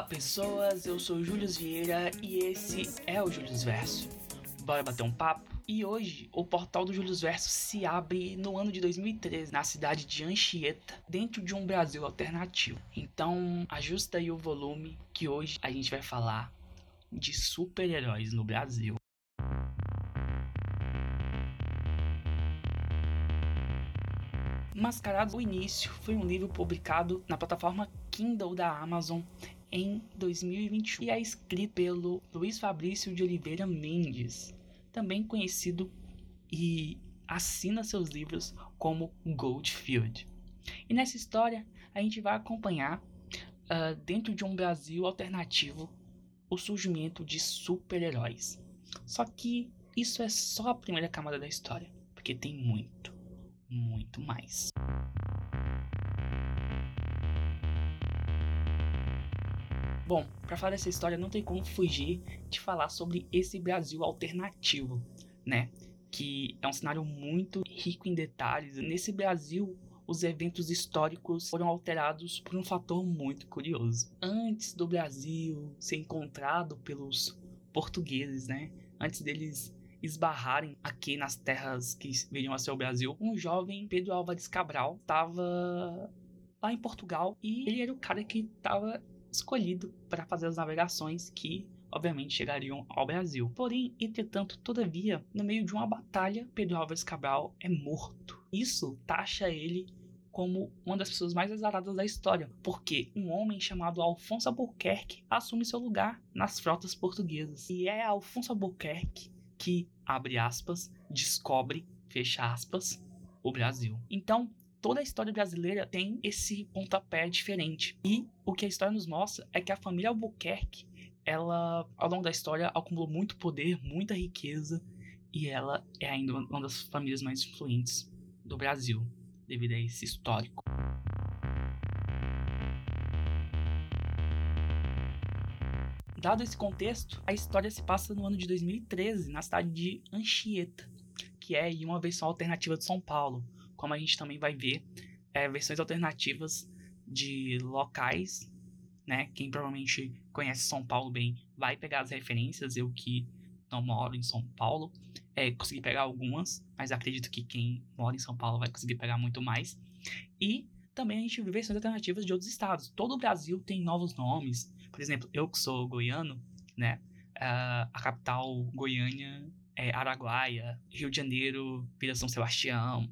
Olá pessoas, eu sou Júlio Vieira e esse é o Júlio Verso. Bora bater um papo? E hoje o portal do Júlio Verso se abre no ano de 2013 na cidade de Anchieta, dentro de um Brasil alternativo. Então ajusta aí o volume que hoje a gente vai falar de super-heróis no Brasil. Mascarado o Início foi um livro publicado na plataforma Kindle da Amazon em 2021 e é escrito pelo Luiz Fabrício de Oliveira Mendes, também conhecido e assina seus livros como Goldfield. E nessa história a gente vai acompanhar, uh, dentro de um Brasil alternativo, o surgimento de super-heróis. Só que isso é só a primeira camada da história, porque tem muito, muito mais. Bom, para falar dessa história não tem como fugir de falar sobre esse Brasil alternativo, né? Que é um cenário muito rico em detalhes. Nesse Brasil, os eventos históricos foram alterados por um fator muito curioso. Antes do Brasil ser encontrado pelos portugueses, né? Antes deles esbarrarem aqui nas terras que viriam a ser o Brasil, um jovem Pedro Álvares Cabral estava lá em Portugal e ele era o cara que estava escolhido para fazer as navegações que obviamente chegariam ao Brasil. Porém, entretanto, todavia, no meio de uma batalha, Pedro Álvares Cabral é morto. Isso taxa ele como uma das pessoas mais azaradas da história, porque um homem chamado Alfonso Albuquerque assume seu lugar nas frotas portuguesas. E é Alfonso Albuquerque que, abre aspas, descobre, fecha aspas, o Brasil. Então, toda a história brasileira tem esse pontapé diferente. E o que a história nos mostra é que a família Albuquerque, ela, ao longo da história, acumulou muito poder, muita riqueza, e ela é ainda uma das famílias mais influentes do Brasil, devido a esse histórico. Dado esse contexto, a história se passa no ano de 2013, na cidade de Anchieta, que é uma versão alternativa de São Paulo, como a gente também vai ver é, versões alternativas de locais, né? Quem provavelmente conhece São Paulo bem vai pegar as referências, eu que não moro em São Paulo, é, consegui pegar algumas, mas acredito que quem mora em São Paulo vai conseguir pegar muito mais. E também a gente vê versões alternativas de outros estados. Todo o Brasil tem novos nomes. Por exemplo, eu que sou goiano, né? Uh, a capital Goiânia é Araguaia, Rio de Janeiro, Vila São Sebastião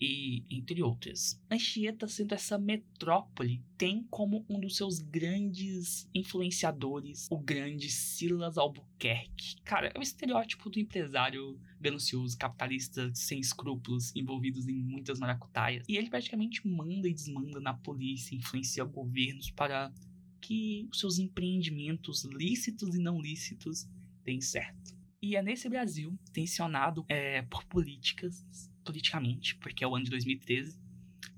e entre outras. Anchieta, sendo essa metrópole, tem como um dos seus grandes influenciadores o grande Silas Albuquerque. Cara, é o estereótipo do empresário ganancioso, capitalista, sem escrúpulos, envolvidos em muitas maracutaias. E ele praticamente manda e desmanda na polícia, influencia governos para que os seus empreendimentos lícitos e não lícitos deem certo. E é nesse Brasil, tensionado é, por políticas, politicamente, porque é o ano de 2013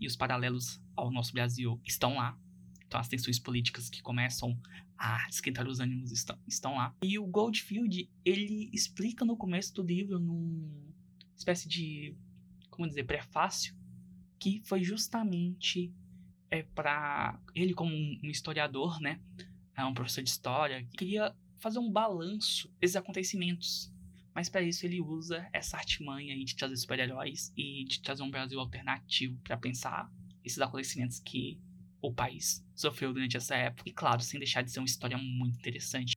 e os paralelos ao nosso Brasil estão lá. Então as tensões políticas que começam a esquentar os ânimos estão, estão lá. E o Goldfield, ele explica no começo do livro, num espécie de, como dizer, prefácio, que foi justamente é, para ele como um historiador, né, é um professor de história, queria fazer um balanço desses acontecimentos. Mas para isso ele usa essa artimanha de trazer super-heróis e de trazer um Brasil alternativo para pensar esses acontecimentos que o país sofreu durante essa época. E claro, sem deixar de ser uma história muito interessante.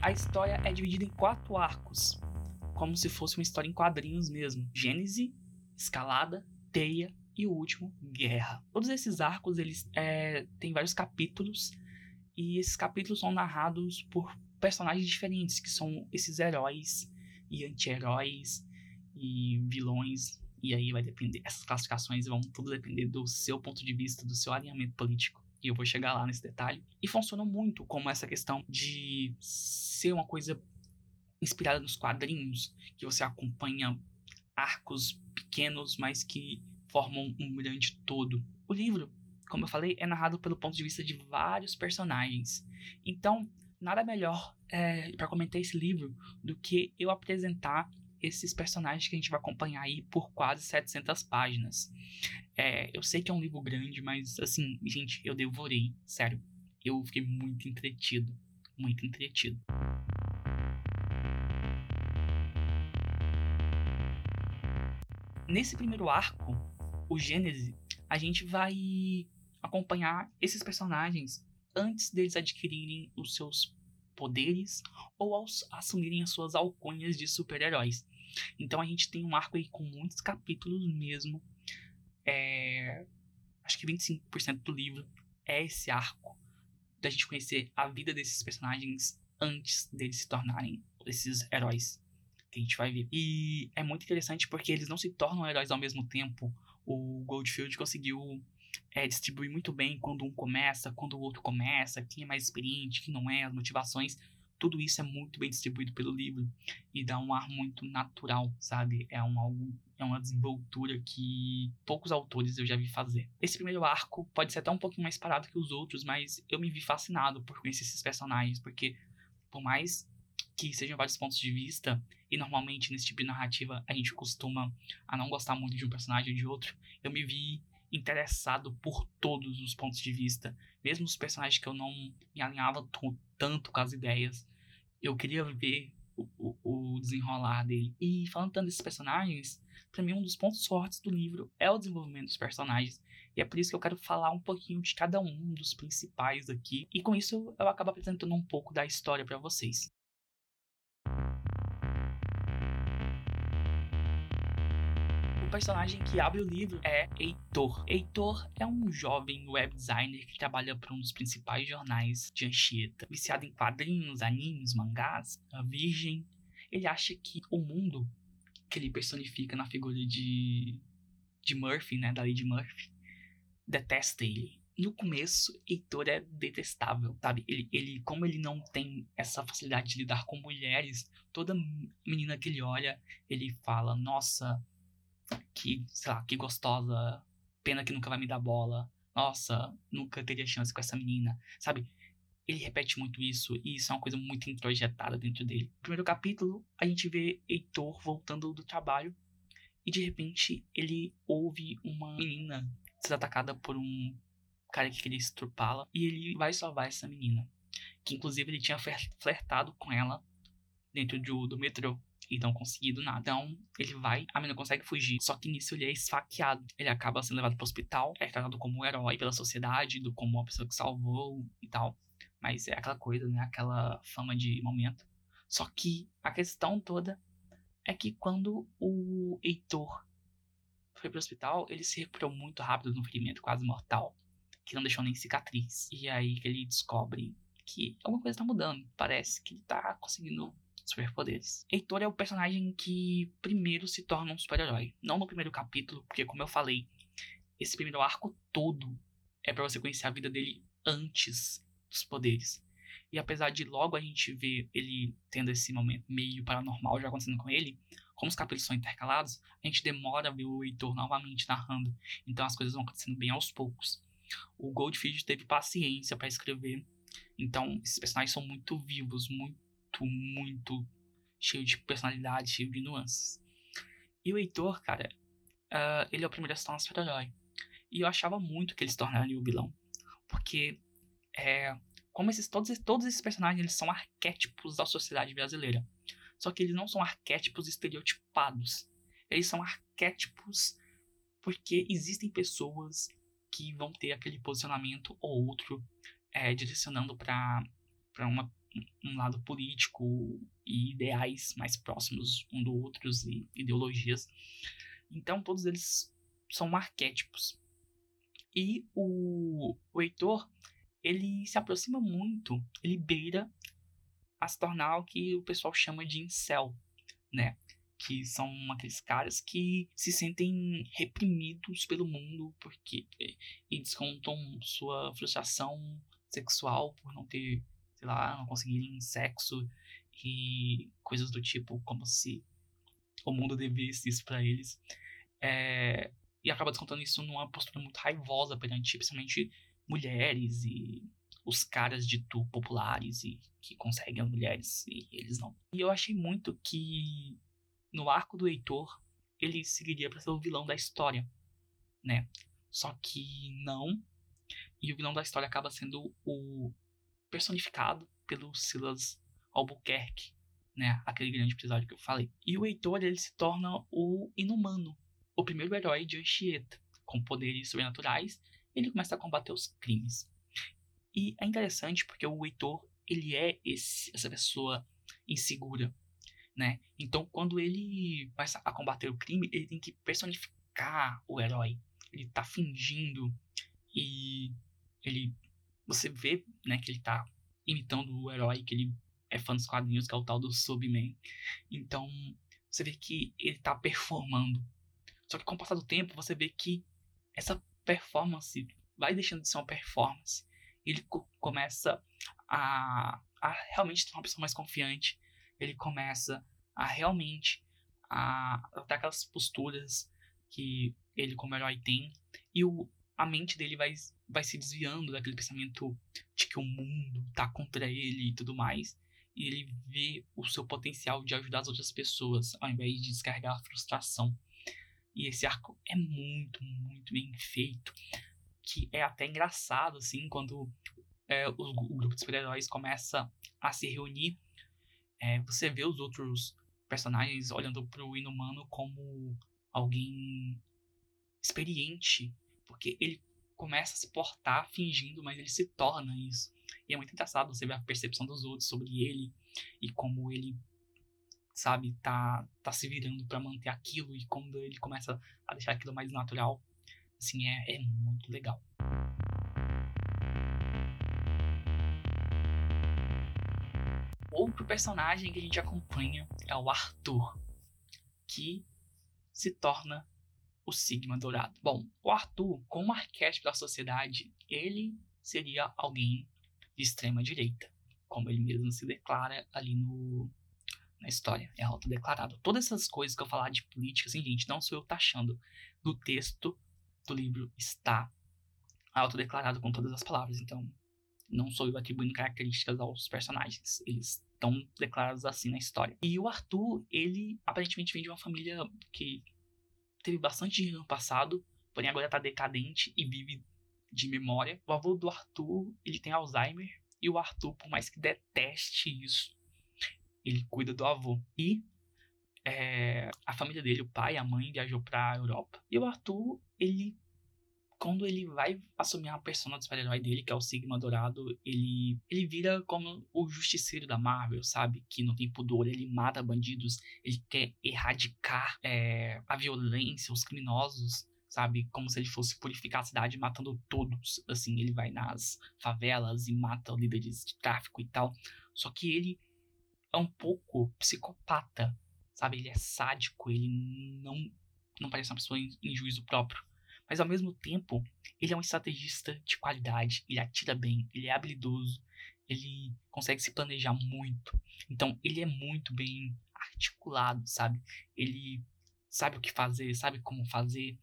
A história é dividida em quatro arcos, como se fosse uma história em quadrinhos mesmo: Gênese, Escalada, Teia e o último, Guerra. Todos esses arcos eles é, têm vários capítulos e esses capítulos são narrados por personagens diferentes, que são esses heróis e anti-heróis e vilões. E aí vai depender, essas classificações vão tudo depender do seu ponto de vista, do seu alinhamento político. E eu vou chegar lá nesse detalhe. E funciona muito como essa questão de ser uma coisa inspirada nos quadrinhos, que você acompanha arcos pequenos, mas que formam um grande todo. O livro, como eu falei, é narrado pelo ponto de vista de vários personagens. Então, nada melhor é, para comentar esse livro do que eu apresentar esses personagens que a gente vai acompanhar aí por quase 700 páginas. É, eu sei que é um livro grande, mas assim, gente, eu devorei, sério. Eu fiquei muito entretido, muito entretido. Nesse primeiro arco, o Gênese, a gente vai acompanhar esses personagens antes deles adquirirem os seus poderes ou aos, assumirem as suas alcunhas de super-heróis. Então a gente tem um arco aí com muitos capítulos mesmo. É, acho que 25% do livro é esse arco da gente conhecer a vida desses personagens antes deles se tornarem esses heróis que a gente vai ver. E é muito interessante porque eles não se tornam heróis ao mesmo tempo. O Goldfield conseguiu é, distribuir muito bem quando um começa, quando o outro começa, quem é mais experiente, quem não é, as motivações. Tudo isso é muito bem distribuído pelo livro e dá um ar muito natural, sabe? É um algo, é uma desenvoltura que poucos autores eu já vi fazer. Esse primeiro arco pode ser até um pouquinho mais parado que os outros, mas eu me vi fascinado por conhecer esses personagens, porque por mais que sejam vários pontos de vista, e normalmente nesse tipo de narrativa a gente costuma a não gostar muito de um personagem ou de outro, eu me vi interessado por todos os pontos de vista, mesmo os personagens que eu não me alinhava tanto com as ideias. Eu queria ver o, o, o desenrolar dele. E falando tanto desses personagens, para mim um dos pontos fortes do livro é o desenvolvimento dos personagens. E é por isso que eu quero falar um pouquinho de cada um dos principais aqui. E com isso eu acabo apresentando um pouco da história para vocês. O personagem que abre o livro é Heitor. Heitor é um jovem web designer que trabalha para um dos principais jornais de Anchieta. Viciado em quadrinhos, animes, mangás, a virgem. Ele acha que o mundo que ele personifica na figura de, de Murphy, né, da Lady Murphy, detesta ele. No começo, Heitor é detestável, sabe? Ele, ele, como ele não tem essa facilidade de lidar com mulheres, toda menina que ele olha, ele fala: Nossa, que, sei lá, que gostosa, pena que nunca vai me dar bola, nossa, nunca teria chance com essa menina, sabe? Ele repete muito isso e isso é uma coisa muito introjetada dentro dele. No primeiro capítulo, a gente vê Heitor voltando do trabalho e de repente ele ouve uma menina ser atacada por um cara que queria estrupá-la e ele vai salvar essa menina. Que inclusive ele tinha flertado com ela dentro do, do metrô e não conseguido nada. Então, ele vai, a menina consegue fugir, só que nisso ele é esfaqueado. Ele acaba sendo levado para o hospital, é tratado como um herói pela sociedade, do como uma pessoa que salvou e tal. Mas é aquela coisa, né? Aquela fama de momento. Só que a questão toda é que quando o Heitor foi pro hospital, ele se recuperou muito rápido de um ferimento quase mortal, que não deixou nem cicatriz. E aí que ele descobre que alguma coisa tá mudando. Parece que ele tá conseguindo superpoderes. Heitor é o personagem que primeiro se torna um super-herói. Não no primeiro capítulo, porque como eu falei, esse primeiro arco todo é para você conhecer a vida dele antes dos poderes. E apesar de logo a gente ver ele tendo esse momento meio paranormal já acontecendo com ele, como os capítulos são intercalados, a gente demora a ver o Heitor novamente narrando. Então as coisas vão acontecendo bem aos poucos. O Goldfish teve paciência para escrever. Então esses personagens são muito vivos, muito muito, cheio de personalidade, cheio de nuances. E o Heitor, cara, uh, ele é o primeiro a se tornar super-herói. E eu achava muito que ele se tornaria o vilão. Porque, é, como esses, todos, todos esses personagens eles são arquétipos da sociedade brasileira. Só que eles não são arquétipos estereotipados. Eles são arquétipos porque existem pessoas que vão ter aquele posicionamento ou outro é, direcionando para um lado político e ideais mais próximos um do outros e ideologias. Então todos eles são arquétipos. E o, o Heitor, ele se aproxima muito, ele beira a se tornar o que o pessoal chama de incel, né? Que são aqueles caras que se sentem reprimidos pelo mundo porque e descontam sua frustração sexual por não ter sei lá, não conseguirem sexo e coisas do tipo, como se o mundo devesse isso para eles. É, e acaba descontando isso numa postura muito raivosa perante, principalmente, mulheres e os caras dito populares e que conseguem as mulheres e eles não. E eu achei muito que no arco do Heitor, ele seguiria para ser o vilão da história, né? Só que não. E o vilão da história acaba sendo o personificado pelo Silas Albuquerque, né? Aquele grande episódio que eu falei. E o Heitor, ele se torna o Inumano, o primeiro herói de Anchieta, com poderes sobrenaturais. Ele começa a combater os crimes. E é interessante porque o Heitor, ele é esse, essa pessoa insegura, né? Então, quando ele começa a combater o crime, ele tem que personificar o herói. Ele tá fingindo e ele você vê, né, que ele tá imitando o herói que ele é fã dos quadrinhos, que é o tal do Subman. Então, você vê que ele tá performando. Só que com o passar do tempo, você vê que essa performance vai deixando de ser uma performance. Ele co começa a, a realmente ser uma pessoa mais confiante. Ele começa a realmente a, a ter aquelas posturas que ele como herói tem. E o, a mente dele vai, vai se desviando daquele pensamento de que o mundo tá contra ele e tudo mais. E ele vê o seu potencial de ajudar as outras pessoas, ao invés de descarregar a frustração. E esse arco é muito, muito bem feito. Que é até engraçado, assim, quando é, o, o, grupo de super-heróis começa a se reunir. É, você vê os outros personagens olhando pro Inumano como alguém experiente porque ele começa a se portar fingindo, mas ele se torna isso. E é muito engraçado você ver a percepção dos outros sobre ele e como ele, sabe, tá, tá se virando para manter aquilo e quando ele começa a deixar aquilo mais natural, assim, é, é muito legal. Outro personagem que a gente acompanha é o Arthur, que se torna o Sigma Dourado. Bom, o Arthur, como arquétipo da sociedade, ele seria alguém de extrema direita, como ele mesmo se declara ali no na história, é autodeclarado. Todas essas coisas que eu falar de política, assim, gente, não sou eu taxando. No texto do livro está autodeclarado com todas as palavras, então não sou eu atribuindo características aos personagens. Eles estão declarados assim na história. E o Arthur, ele aparentemente vem de uma família que teve bastante dinheiro no passado, porém agora tá decadente e vive de memória. O avô do Arthur, ele tem Alzheimer, e o Arthur, por mais que deteste isso, ele cuida do avô. E é, a família dele, o pai a mãe, viajou pra Europa. E o Arthur, ele quando ele vai assumir a persona do super-herói dele, que é o Sigma Dourado, ele, ele vira como o justiceiro da Marvel, sabe? Que não tem pudor, ele mata bandidos, ele quer erradicar é, a violência, os criminosos, sabe? Como se ele fosse purificar a cidade matando todos. Assim, ele vai nas favelas e mata líderes de tráfico e tal. Só que ele é um pouco psicopata, sabe? Ele é sádico, ele não, não parece uma pessoa em, em juízo próprio. Mas ao mesmo tempo, ele é um estrategista de qualidade, ele atira bem, ele é habilidoso, ele consegue se planejar muito. Então, ele é muito bem articulado, sabe? Ele sabe o que fazer, sabe como fazer,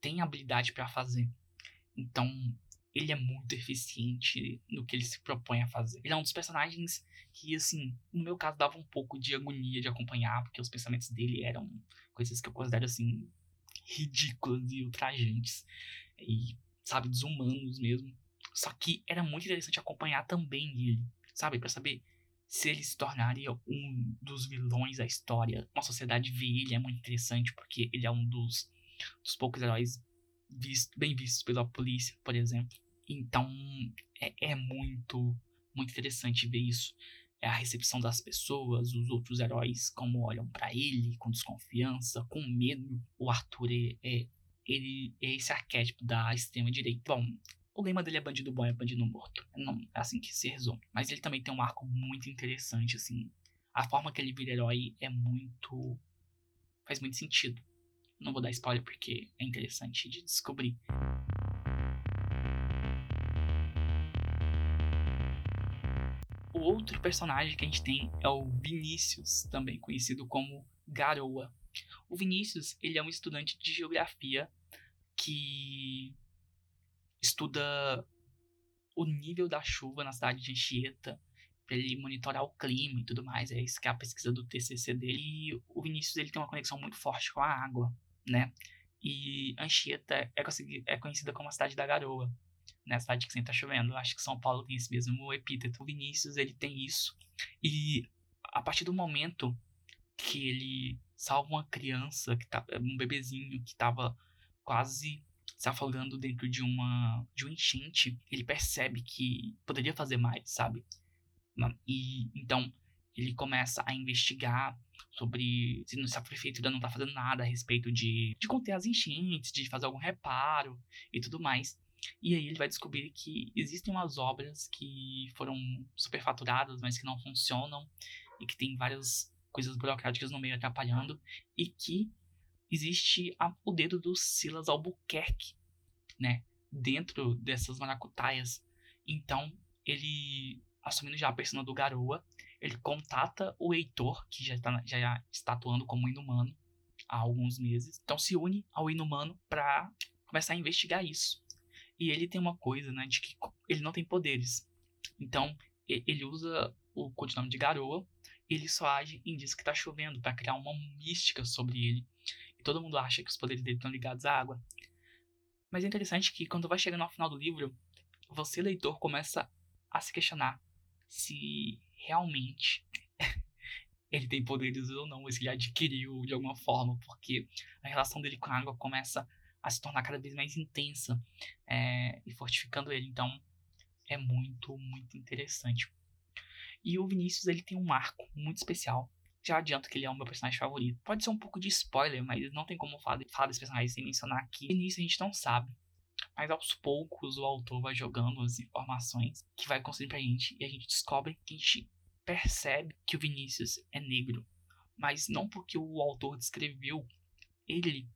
tem habilidade para fazer. Então, ele é muito eficiente no que ele se propõe a fazer. Ele é um dos personagens que, assim, no meu caso, dava um pouco de agonia de acompanhar, porque os pensamentos dele eram coisas que eu considero, assim, ridículas e ultrajantes. E, sabe, desumanos mesmo. Só que era muito interessante acompanhar também ele, sabe? para saber se ele se tornaria um dos vilões da história. Uma sociedade vê ele é muito interessante porque ele é um dos, dos poucos heróis visto, bem vistos pela polícia, por exemplo. Então é, é muito, muito interessante ver isso é a recepção das pessoas, os outros heróis como olham para ele com desconfiança, com medo. O Arthur é, é, ele é esse arquétipo da extrema direita. Bom, o lema dele é bandido bom é bandido morto. Não é assim que se resume. Mas ele também tem um arco muito interessante, assim. A forma que ele vira herói é muito. faz muito sentido. Não vou dar spoiler porque é interessante de descobrir. Outro personagem que a gente tem é o Vinícius, também conhecido como Garoa. O Vinícius, ele é um estudante de geografia que estuda o nível da chuva na cidade de Anchieta, para ele monitorar o clima e tudo mais. É isso que é a pesquisa do TCC dele. E o Vinícius ele tem uma conexão muito forte com a água, né? E Anchieta é, é conhecida como a cidade da garoa, né? Cidade que sempre tá chovendo. Acho que São Paulo tem esse mesmo epíteto. O Vinícius ele tem isso. E a partir do momento que ele salva uma criança, que tá, um bebezinho que estava quase se afogando dentro de uma de um enchente, ele percebe que poderia fazer mais, sabe? E então ele começa a investigar sobre se a prefeitura não está fazendo nada a respeito de, de conter as enchentes, de fazer algum reparo e tudo mais. E aí ele vai descobrir que existem umas obras que foram superfaturadas, mas que não funcionam e que tem várias coisas burocráticas no meio atrapalhando e que existe a, o dedo do Silas Albuquerque, né, dentro dessas maracutaias. Então, ele, assumindo já a persona do Garoa, ele contata o Heitor, que já está, já está atuando como inumano há alguns meses. Então, se une ao inumano para começar a investigar isso. E ele tem uma coisa, né, de que ele não tem poderes. Então, ele usa o codinome de Garoa, ele só age em dias que tá chovendo, para criar uma mística sobre ele. E todo mundo acha que os poderes dele estão ligados à água. Mas é interessante que quando vai chegando ao final do livro, você, leitor, começa a se questionar se realmente ele tem poderes ou não, se ele adquiriu de alguma forma, porque a relação dele com a água começa a se tornar cada vez mais intensa é, e fortificando ele. Então, é muito, muito interessante. E o Vinícius, ele tem um arco muito especial. Já adianto que ele é o meu personagem favorito. Pode ser um pouco de spoiler, mas não tem como falar, falar desse personagem sem mencionar aqui. No início a gente não sabe. Mas aos poucos o autor vai jogando as informações que vai construindo pra gente. E a gente descobre que a gente percebe que o Vinícius é negro. Mas não porque o autor descreveu ele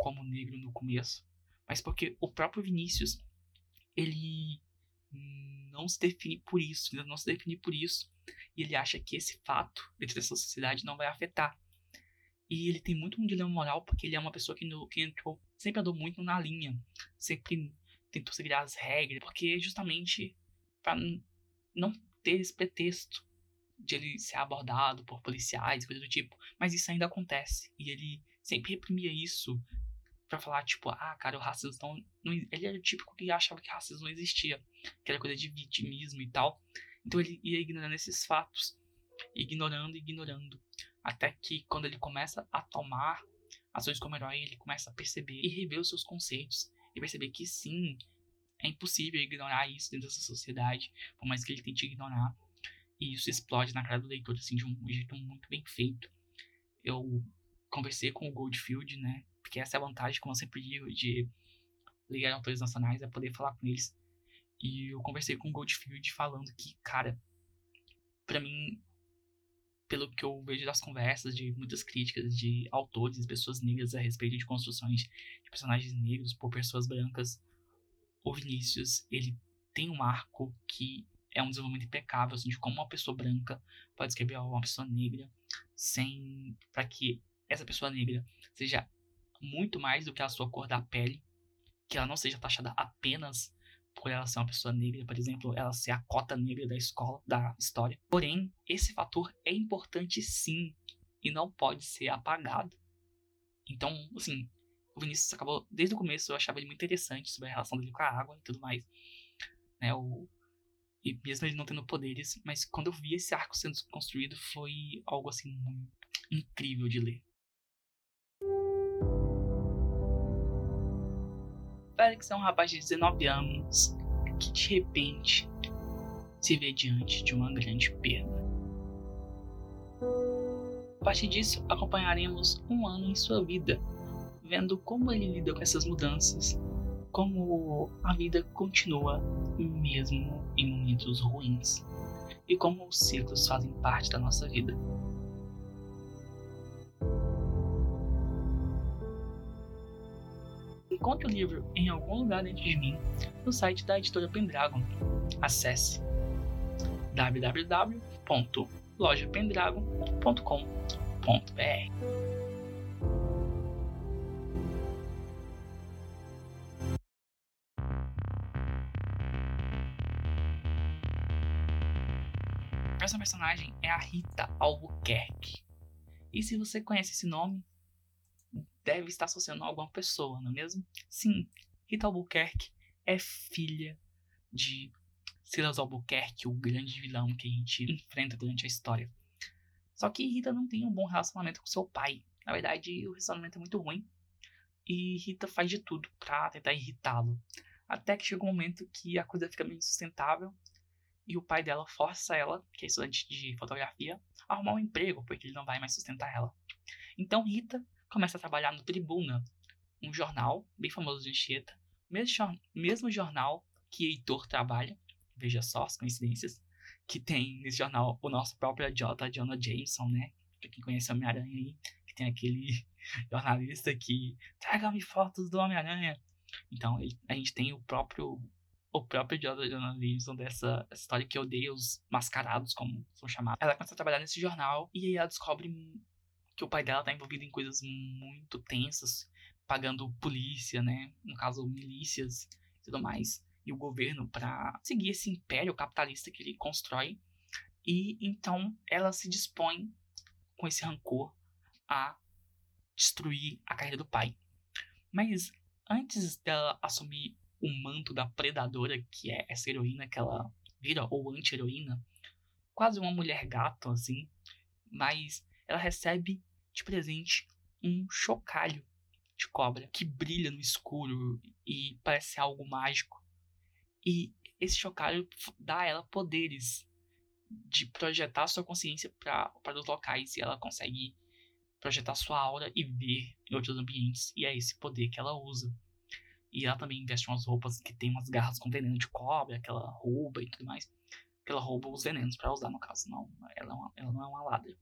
como negro no começo. Mas porque o próprio Vinícius, ele não se define por isso, não se define por isso. E ele acha que esse fato dentro dessa sociedade não vai afetar. E ele tem muito um dilema moral porque ele é uma pessoa que, no, que entrou, sempre andou muito na linha, sempre tentou seguir as regras, porque justamente para não ter esse pretexto de ele ser abordado por policiais, coisa do tipo. Mas isso ainda acontece. E ele sempre reprimia isso para falar, tipo, ah, cara, o racismo não, não. Ele era o típico que achava que racismo não existia, que era coisa de vitimismo e tal. Então ele ia ignorando esses fatos, ignorando, ignorando, até que quando ele começa a tomar ações como herói, ele começa a perceber e rever os seus conceitos e perceber que sim, é impossível ignorar isso dentro dessa sociedade, por mais que ele tente ignorar. E isso explode na cara do leitor assim de um jeito muito bem feito. Eu conversei com o Goldfield, né? Porque essa é a vantagem, como eu sempre digo, de ligar autores nacionais, é poder falar com eles. E eu conversei com o Goldfield falando que, cara, para mim, pelo que eu vejo das conversas, de muitas críticas de autores pessoas negras a respeito de construções de personagens negros por pessoas brancas, o Vinícius, ele tem um arco que é um desenvolvimento impecável assim, de como uma pessoa branca pode escrever uma pessoa negra sem para que essa pessoa negra seja muito mais do que a sua cor da pele, que ela não seja taxada apenas por ela ser uma pessoa negra, por exemplo, ela ser a cota negra da escola, da história. Porém, esse fator é importante sim e não pode ser apagado. Então, assim, o Vinícius acabou, desde o começo eu achava ele muito interessante sobre a relação dele com a água e tudo mais. Né, o, e mesmo ele não tendo poderes, mas quando eu vi esse arco sendo construído foi algo assim incrível de ler. Félix é um rapaz de 19 anos que de repente se vê diante de uma grande perda. A partir disso, acompanharemos um ano em sua vida, vendo como ele lida com essas mudanças, como a vida continua mesmo em momentos ruins, e como os ciclos fazem parte da nossa vida. Encontre o livro em algum lugar dentro de mim no site da editora Pendragon. Acesse www.lojapendragon.com.br. próxima personagem é a Rita Albuquerque. E se você conhece esse nome, deve estar associando a alguma pessoa, não é mesmo? Sim, Rita Albuquerque é filha de Silas Albuquerque, o grande vilão que a gente enfrenta durante a história. Só que Rita não tem um bom relacionamento com seu pai. Na verdade, o relacionamento é muito ruim. E Rita faz de tudo para tentar irritá-lo. Até que chega um momento que a coisa fica meio insustentável e o pai dela força ela, que é estudante de fotografia, a arrumar um emprego, porque ele não vai mais sustentar ela. Então Rita começa a trabalhar no Tribuna, um jornal bem famoso de Anchieta, mesmo, jornal que Heitor trabalha, veja só as coincidências, que tem nesse jornal o nosso próprio J. Jonah Jameson, né? Pra quem conhece Homem-Aranha aí, que tem aquele jornalista que traga-me fotos do Homem-Aranha. Então ele, a gente tem o próprio o próprio Jonah Jameson dessa história que odeia os mascarados, como são chamados. Ela começa a trabalhar nesse jornal e aí ela descobre que o pai dela tá envolvido em coisas muito tensas, pagando polícia, né? No caso, milícias e tudo mais. E o governo para seguir esse império capitalista que ele constrói. E então ela se dispõe, com esse rancor, a destruir a carreira do pai. Mas antes dela assumir o manto da predadora, que é essa heroína que ela vira, ou anti-heroína, quase uma mulher gato, assim, mas ela recebe de presente um chocalho de cobra que brilha no escuro e parece algo mágico. E esse chocalho dá a ela poderes de projetar sua consciência para os locais e ela consegue projetar sua aura e ver em outros ambientes. E é esse poder que ela usa. E ela também veste umas roupas que tem umas garras com veneno de cobra, que ela rouba e tudo mais. Que ela rouba os venenos para usar, no caso. Não, ela, é uma, ela não é uma ladra.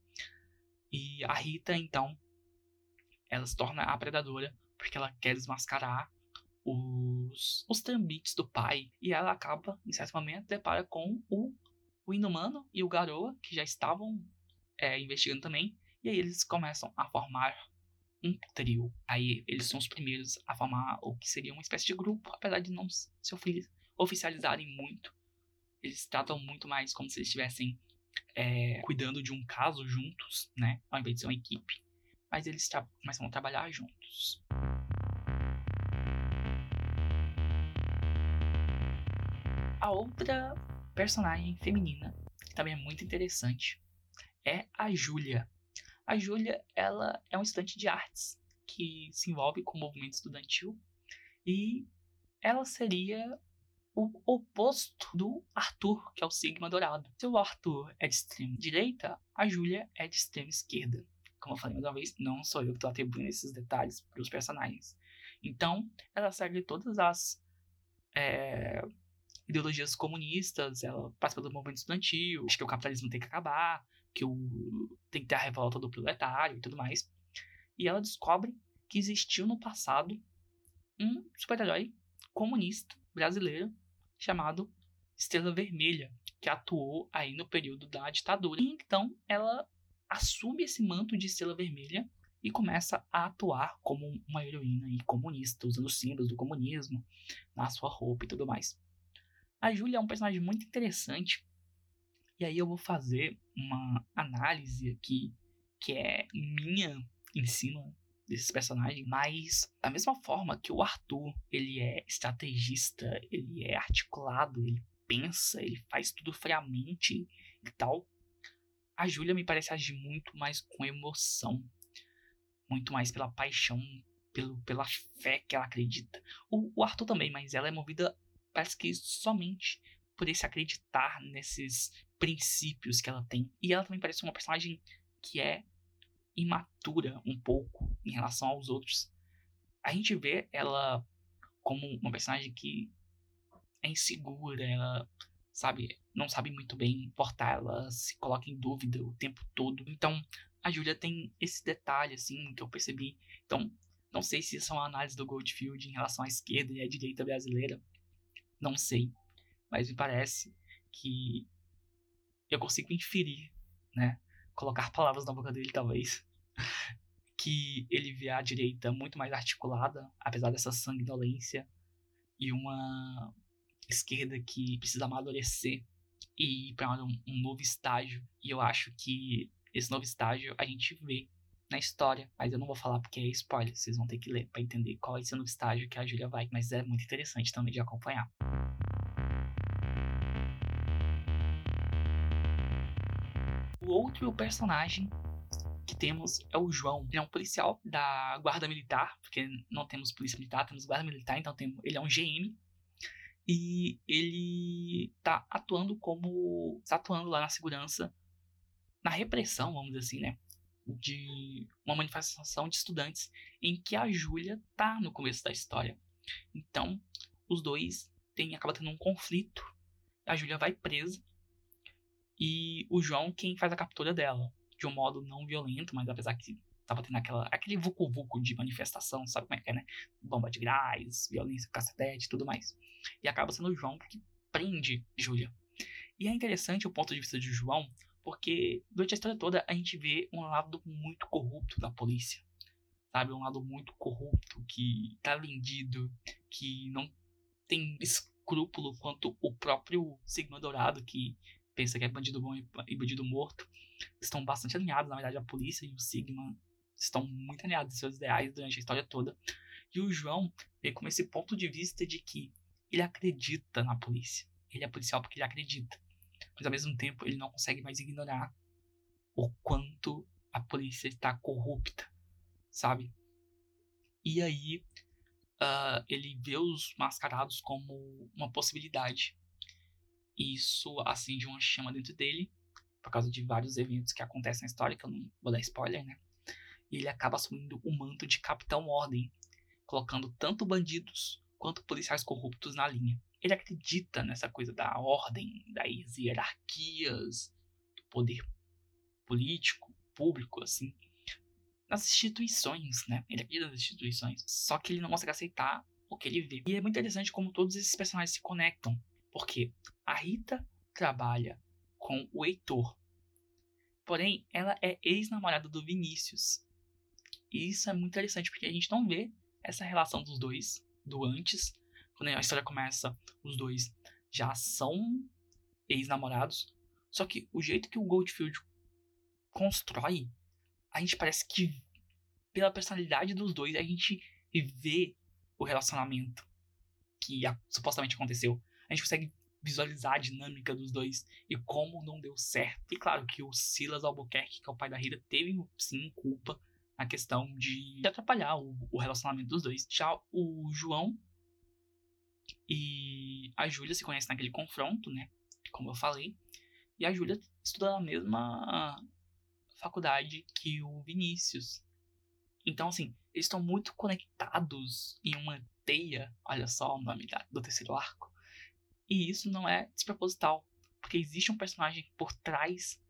E a Rita, então, ela se torna a predadora porque ela quer desmascarar os, os trambites do pai. E ela acaba, em certo momento, depara com o, o Inumano e o Garoa, que já estavam é, investigando também. E aí eles começam a formar um trio. Aí eles são os primeiros a formar o que seria uma espécie de grupo, apesar de não se oficializarem muito. Eles tratam muito mais como se eles estivessem é, cuidando de um caso juntos, né? Ao invés de ser uma equipe. Mas eles começam a trabalhar juntos. A outra personagem feminina, que também é muito interessante, é a Júlia. A Júlia, ela é um estudante de artes que se envolve com o movimento estudantil e ela seria o oposto do Arthur, que é o Sigma Dourado. Se o Arthur é de extrema direita, a Júlia é de extrema esquerda. Como eu falei mais uma vez, não sou eu que estou atribuindo esses detalhes para os personagens. Então, ela segue todas as é, ideologias comunistas, ela participa do movimento estudantil, acha que o capitalismo tem que acabar, que o, tem que ter a revolta do proletário e tudo mais. E ela descobre que existiu no passado um super-herói comunista brasileiro chamado Estrela Vermelha, que atuou aí no período da ditadura. E então ela assume esse manto de Estrela Vermelha e começa a atuar como uma heroína e comunista, usando símbolos do comunismo na sua roupa e tudo mais. A Júlia é um personagem muito interessante e aí eu vou fazer uma análise aqui que é minha em cima desses personagens, mas da mesma forma que o Arthur, ele é estrategista, ele é articulado, ele pensa, ele faz tudo friamente e tal, a Júlia me parece agir muito mais com emoção, muito mais pela paixão, pelo, pela fé que ela acredita. O, o Arthur também, mas ela é movida, parece que somente por esse acreditar nesses princípios que ela tem. E ela também parece uma personagem que é imatura um pouco em relação aos outros. A gente vê ela como uma personagem que é insegura, ela sabe, não sabe muito bem portar, ela se coloca em dúvida o tempo todo. Então, a Julia tem esse detalhe assim que eu percebi. Então, não sei se isso é uma análise do Goldfield em relação à esquerda e à direita brasileira. Não sei, mas me parece que eu consigo inferir, né? Colocar palavras na boca dele, talvez. Que ele vê a direita muito mais articulada, apesar dessa sanguinolência, e uma esquerda que precisa amadurecer e ir para um, um novo estágio. E eu acho que esse novo estágio a gente vê na história, mas eu não vou falar porque é spoiler, vocês vão ter que ler para entender qual é esse novo estágio que a Julia vai, mas é muito interessante também de acompanhar. O outro personagem que temos é o João. Ele é um policial da guarda militar, porque não temos polícia militar, temos guarda militar, então tem, ele é um GM. E ele tá atuando como. tá atuando lá na segurança, na repressão, vamos dizer assim, né? De uma manifestação de estudantes em que a Júlia tá no começo da história. Então, os dois tem, acaba tendo um conflito. A Júlia vai presa. E o João quem faz a captura dela de um modo não violento, mas apesar que tava tendo aquela, aquele vucu-vucu de manifestação, sabe como é que é, né? Bomba de gás, violência, cacetete e tudo mais. E acaba sendo o João que prende Júlia. E é interessante o ponto de vista de João, porque durante a história toda a gente vê um lado muito corrupto da polícia. Sabe? Um lado muito corrupto, que tá vendido, que não tem escrúpulo quanto o próprio Sigma Dourado, que pensa que é bandido bom e bandido morto, estão bastante alinhados. Na verdade, a polícia e o Sigma estão muito alinhados em seus ideais durante a história toda. E o João vem com esse ponto de vista de que ele acredita na polícia. Ele é policial porque ele acredita. Mas ao mesmo tempo, ele não consegue mais ignorar o quanto a polícia está corrupta, sabe? E aí, uh, ele vê os mascarados como uma possibilidade. E isso acende uma chama dentro dele, por causa de vários eventos que acontecem na história, que eu não vou dar spoiler, né? E ele acaba assumindo o manto de Capitão Ordem, colocando tanto bandidos quanto policiais corruptos na linha. Ele acredita nessa coisa da ordem, das hierarquias, do poder político, público, assim, nas instituições, né? Ele acredita nas instituições, só que ele não consegue aceitar o que ele vê. E é muito interessante como todos esses personagens se conectam. Porque a Rita trabalha com o Heitor. Porém, ela é ex-namorada do Vinícius. E isso é muito interessante porque a gente não vê essa relação dos dois do antes. Quando a história começa, os dois já são ex-namorados. Só que o jeito que o Goldfield constrói, a gente parece que pela personalidade dos dois, a gente vê o relacionamento que supostamente aconteceu a gente consegue visualizar a dinâmica dos dois e como não deu certo. E claro que o Silas Albuquerque, que é o pai da Rita, teve sim culpa na questão de atrapalhar o, o relacionamento dos dois. Já o João e a Júlia se conhecem naquele confronto, né? Como eu falei. E a Júlia estuda na mesma faculdade que o Vinícius. Então, assim, eles estão muito conectados em uma teia. Olha só o nome do terceiro arco. E isso não é desproposital, porque existe um personagem por trás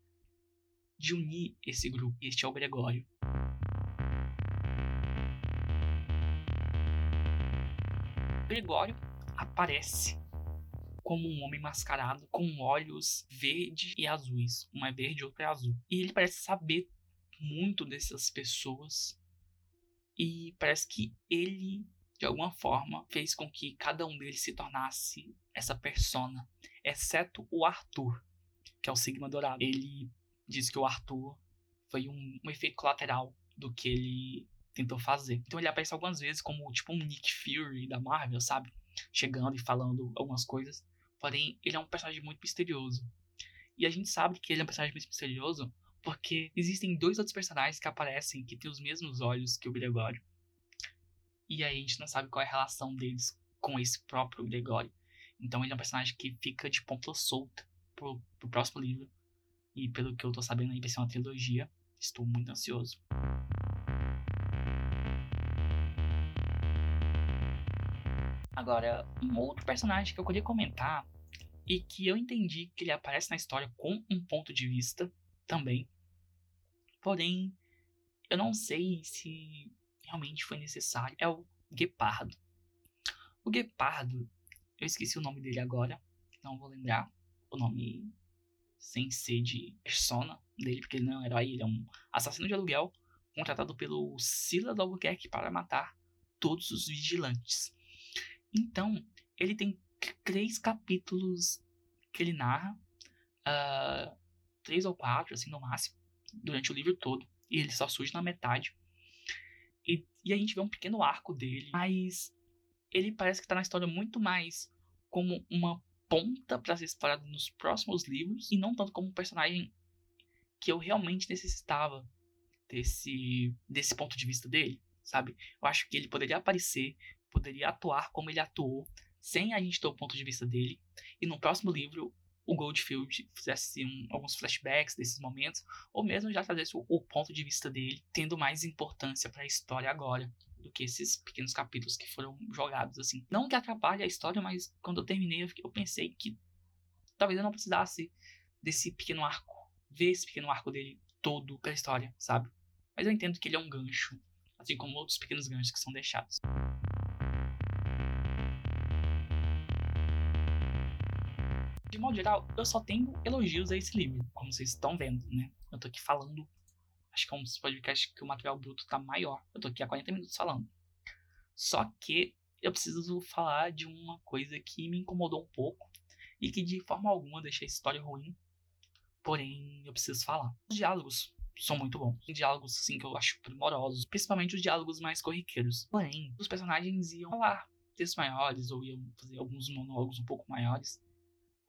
de unir esse grupo. Este é o Gregório. Gregório aparece como um homem mascarado com olhos verdes e azuis. Um é verde e outro é azul. E ele parece saber muito dessas pessoas. E parece que ele de alguma forma, fez com que cada um deles se tornasse essa persona, exceto o Arthur, que é o Sigma Dourado. Ele diz que o Arthur foi um, um efeito colateral do que ele tentou fazer. Então ele aparece algumas vezes como tipo um Nick Fury da Marvel, sabe? Chegando e falando algumas coisas. Porém, ele é um personagem muito misterioso. E a gente sabe que ele é um personagem muito misterioso porque existem dois outros personagens que aparecem que têm os mesmos olhos que o Gregório. E aí a gente não sabe qual é a relação deles com esse próprio Gregório. Então ele é um personagem que fica de ponta solta pro, pro próximo livro. E pelo que eu tô sabendo aí vai ser uma trilogia. Estou muito ansioso. Agora, um outro personagem que eu queria comentar e que eu entendi que ele aparece na história com um ponto de vista também. Porém, eu não sei se realmente foi necessário é o Guepardo. O Guepardo, eu esqueci o nome dele agora, não vou lembrar o nome sem ser de persona dele, porque ele não é um herói, ele é um assassino de aluguel contratado pelo Silas Albuquerque para matar todos os vigilantes. Então, ele tem três capítulos que ele narra uh, três ou quatro, assim, no máximo, durante o livro todo. E ele só surge na metade. E, e a gente vê um pequeno arco dele, mas ele parece que tá na história muito mais como uma ponta para ser explorada nos próximos livros e não tanto como um personagem que eu realmente necessitava desse desse ponto de vista dele, sabe? Eu acho que ele poderia aparecer, poderia atuar como ele atuou, sem a gente ter o ponto de vista dele. E no próximo livro o Goldfield fizesse um, alguns flashbacks desses momentos, ou mesmo já trazesse o, o ponto de vista dele, tendo mais importância para a história agora do que esses pequenos capítulos que foram jogados assim. Não que atrapalhe a história, mas quando eu terminei eu, eu pensei que talvez eu não precisasse desse pequeno arco, ver esse pequeno arco dele todo pela história, sabe? Mas eu entendo que ele é um gancho, assim como outros pequenos ganchos que são deixados. De modo geral, eu só tenho elogios a esse livro, como vocês estão vendo, né? Eu tô aqui falando, acho que é um podcast que o material bruto tá maior. Eu tô aqui há 40 minutos falando. Só que eu preciso falar de uma coisa que me incomodou um pouco e que de forma alguma deixa a história ruim. Porém, eu preciso falar. Os diálogos são muito bons. Diálogos, assim, que eu acho primorosos. Principalmente os diálogos mais corriqueiros. Porém, os personagens iam falar textos maiores ou iam fazer alguns monólogos um pouco maiores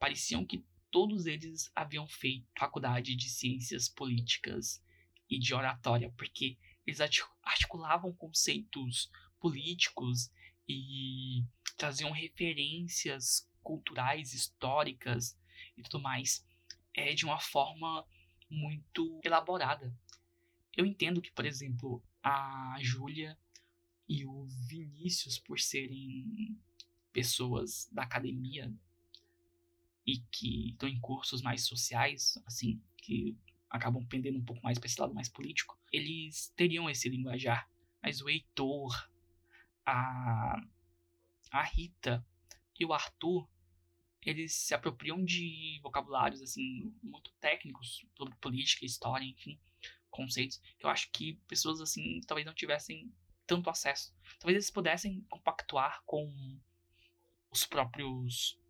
pareciam que todos eles haviam feito faculdade de ciências políticas e de oratória, porque eles articulavam conceitos políticos e traziam referências culturais, históricas e tudo mais é, de uma forma muito elaborada. Eu entendo que, por exemplo, a Júlia e o Vinícius, por serem pessoas da academia e que estão em cursos mais sociais, assim, que acabam pendendo um pouco mais para esse lado mais político, eles teriam esse linguajar. Mas o Heitor, a, a Rita e o Arthur, eles se apropriam de vocabulários assim muito técnicos sobre política, história, enfim, conceitos que eu acho que pessoas assim talvez não tivessem tanto acesso. Talvez eles pudessem compactuar com os próprios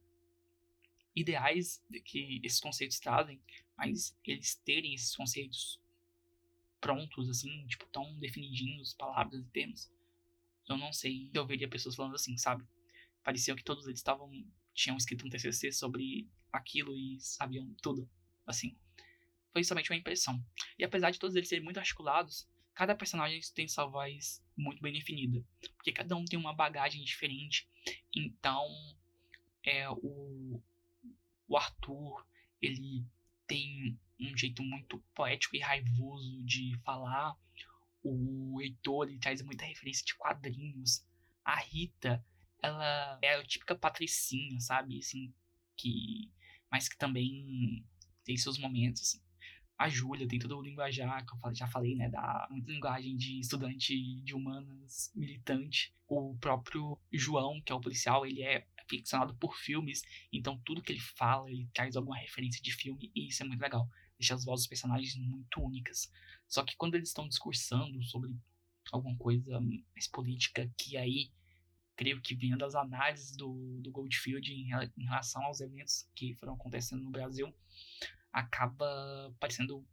ideais que esses conceitos trazem, mas eles terem esses conceitos prontos, assim, tipo, tão definidinhos, palavras e termos, eu não sei, eu veria pessoas falando assim, sabe? Parecia que todos eles estavam, tinham escrito um TCC sobre aquilo e sabiam tudo, assim. Foi somente uma impressão. E apesar de todos eles serem muito articulados, cada personagem tem sua voz muito bem definida, porque cada um tem uma bagagem diferente, então é o o Arthur, ele tem um jeito muito poético e raivoso de falar. O Heitor, ele traz muita referência de quadrinhos. A Rita, ela é a típica patricinha, sabe? Assim, que... Mas que também tem seus momentos, assim. A Júlia tem todo o linguajar, que eu já falei, né? Da linguagem de estudante de humanas militante. O próprio João, que é o policial, ele é ficcionado por filmes, então tudo que ele fala, ele traz alguma referência de filme, e isso é muito legal. Deixa as vozes dos personagens muito únicas. Só que quando eles estão discursando sobre alguma coisa mais política, que aí creio que vinha das análises do, do Goldfield em, em relação aos eventos que foram acontecendo no Brasil, acaba parecendo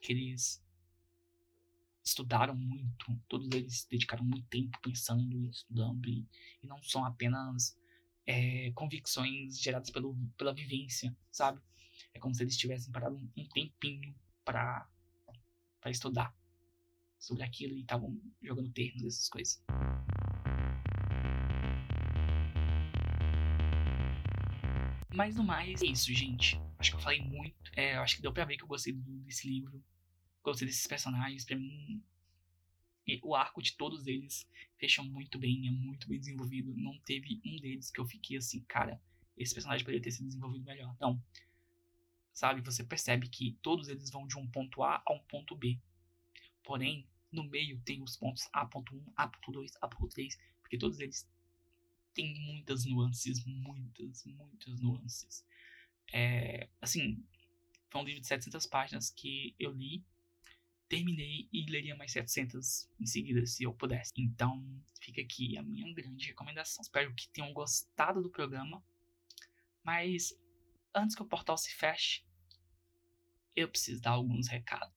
que eles estudaram muito, todos eles dedicaram muito tempo pensando e estudando, e, e não são apenas é, convicções geradas pelo, pela vivência, sabe? É como se eles tivessem parado um, um tempinho para estudar sobre aquilo e estavam jogando termos, essas coisas. Mas no mais, é isso, gente. Acho que eu falei muito. É, acho que deu pra ver que eu gostei desse livro. Gostei desses personagens. Pra mim, o arco de todos eles fecha muito bem, é muito bem desenvolvido. Não teve um deles que eu fiquei assim, cara, esse personagem poderia ter sido desenvolvido melhor. Não. Sabe, você percebe que todos eles vão de um ponto A a um ponto B. Porém, no meio tem os pontos A.1, A.2, A.3, porque todos eles têm muitas nuances, muitas, muitas nuances. É, assim, foi um livro de 700 páginas que eu li terminei e leria mais 700 em seguida, se eu pudesse. Então, fica aqui a minha grande recomendação. Espero que tenham gostado do programa. Mas, antes que o portal se feche, eu preciso dar alguns recados.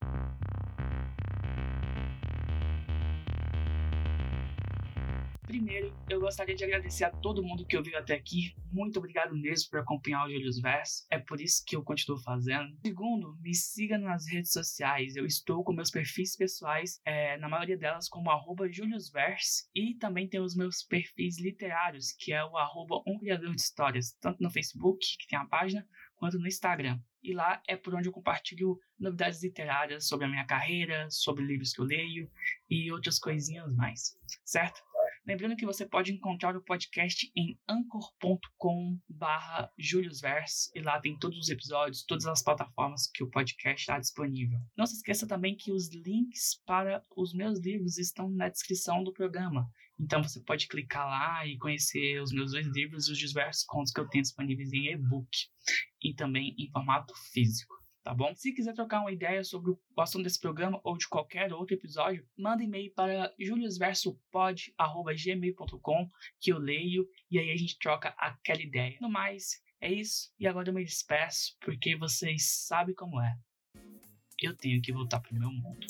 Primeiro, eu gostaria de agradecer a todo mundo que ouviu até aqui. Muito obrigado mesmo por acompanhar o Julius Verso. É por isso que eu continuo fazendo. Segundo, me siga nas redes sociais. Eu estou com meus perfis pessoais, é, na maioria delas como arroba juliusverse. E também tem os meus perfis literários, que é o arroba um criador de histórias, tanto no Facebook, que tem a página, quanto no Instagram. E lá é por onde eu compartilho novidades literárias sobre a minha carreira, sobre livros que eu leio e outras coisinhas mais, certo? Lembrando que você pode encontrar o podcast em anchor.com barra e lá tem todos os episódios, todas as plataformas que o podcast está disponível. Não se esqueça também que os links para os meus livros estão na descrição do programa. Então você pode clicar lá e conhecer os meus dois livros e os diversos contos que eu tenho disponíveis em e-book e também em formato físico tá bom? Se quiser trocar uma ideia sobre o assunto desse programa ou de qualquer outro episódio, manda e-mail para juliusversopod.gmail.com que eu leio e aí a gente troca aquela ideia. No mais, é isso. E agora eu me despeço porque vocês sabem como é. Eu tenho que voltar pro meu mundo.